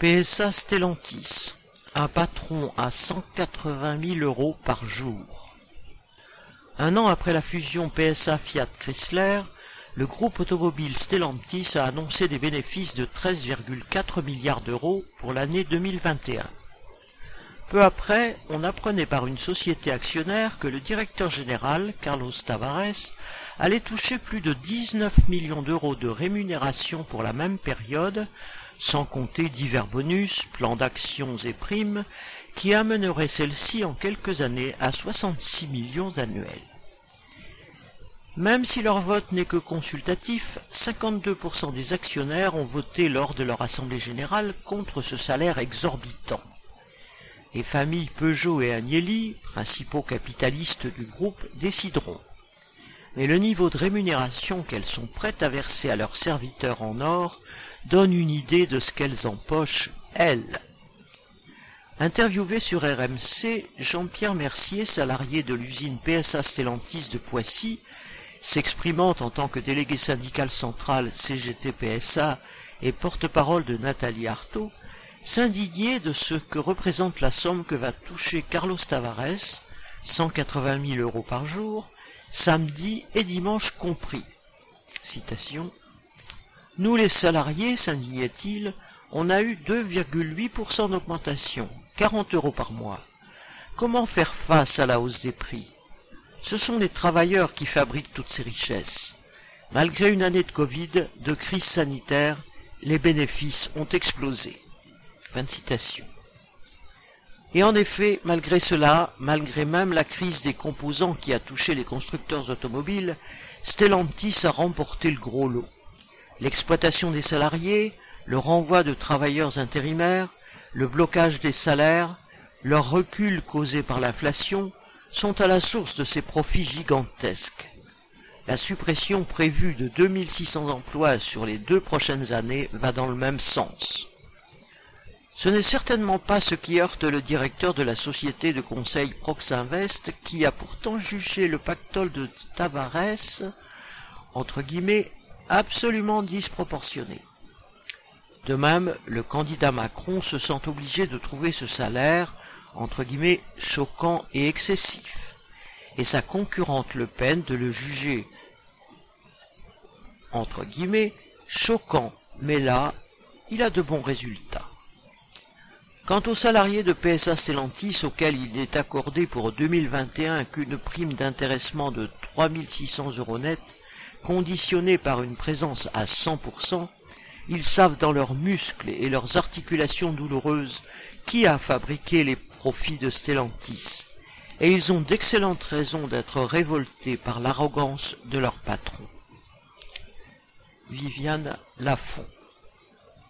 PSA Stellantis, un patron à 180 000 euros par jour. Un an après la fusion PSA Fiat Chrysler, le groupe automobile Stellantis a annoncé des bénéfices de 13,4 milliards d'euros pour l'année 2021. Peu après, on apprenait par une société actionnaire que le directeur général, Carlos Tavares, allait toucher plus de 19 millions d'euros de rémunération pour la même période, sans compter divers bonus, plans d'actions et primes, qui amèneraient celle-ci en quelques années à 66 millions annuels. Même si leur vote n'est que consultatif, 52% des actionnaires ont voté lors de leur assemblée générale contre ce salaire exorbitant. Les familles Peugeot et Agnelli, principaux capitalistes du groupe, décideront. Mais le niveau de rémunération qu'elles sont prêtes à verser à leurs serviteurs en or donne une idée de ce qu'elles empochent, elles. Interviewé sur RMC, Jean-Pierre Mercier, salarié de l'usine PSA Stellantis de Poissy, s'exprimant en tant que délégué syndical central CGT-PSA et porte-parole de Nathalie Artaud, s'indignait de ce que représente la somme que va toucher Carlos Tavares, 180 000 euros par jour, samedi et dimanche compris. Nous les salariés, s'indignait-il, on a eu 2,8% d'augmentation, 40 euros par mois. Comment faire face à la hausse des prix? Ce sont les travailleurs qui fabriquent toutes ces richesses. Malgré une année de Covid, de crise sanitaire, les bénéfices ont explosé. Fin de citation. Et en effet, malgré cela, malgré même la crise des composants qui a touché les constructeurs automobiles, Stellantis a remporté le gros lot. L'exploitation des salariés, le renvoi de travailleurs intérimaires, le blocage des salaires, leur recul causé par l'inflation sont à la source de ces profits gigantesques. La suppression prévue de 2600 emplois sur les deux prochaines années va dans le même sens. Ce n'est certainement pas ce qui heurte le directeur de la société de conseil Proxinvest qui a pourtant jugé le pactole de Tavares, entre guillemets, absolument disproportionné. De même, le candidat Macron se sent obligé de trouver ce salaire, entre guillemets, choquant et excessif, et sa concurrente Le Pen de le juger, entre guillemets, choquant, mais là, il a de bons résultats. Quant aux salariés de PSA Stellantis auxquels il est accordé pour 2021 qu'une prime d'intéressement de 3600 euros net, conditionnée par une présence à 100%, ils savent dans leurs muscles et leurs articulations douloureuses qui a fabriqué les profits de Stellantis, et ils ont d'excellentes raisons d'être révoltés par l'arrogance de leur patron. Viviane Lafont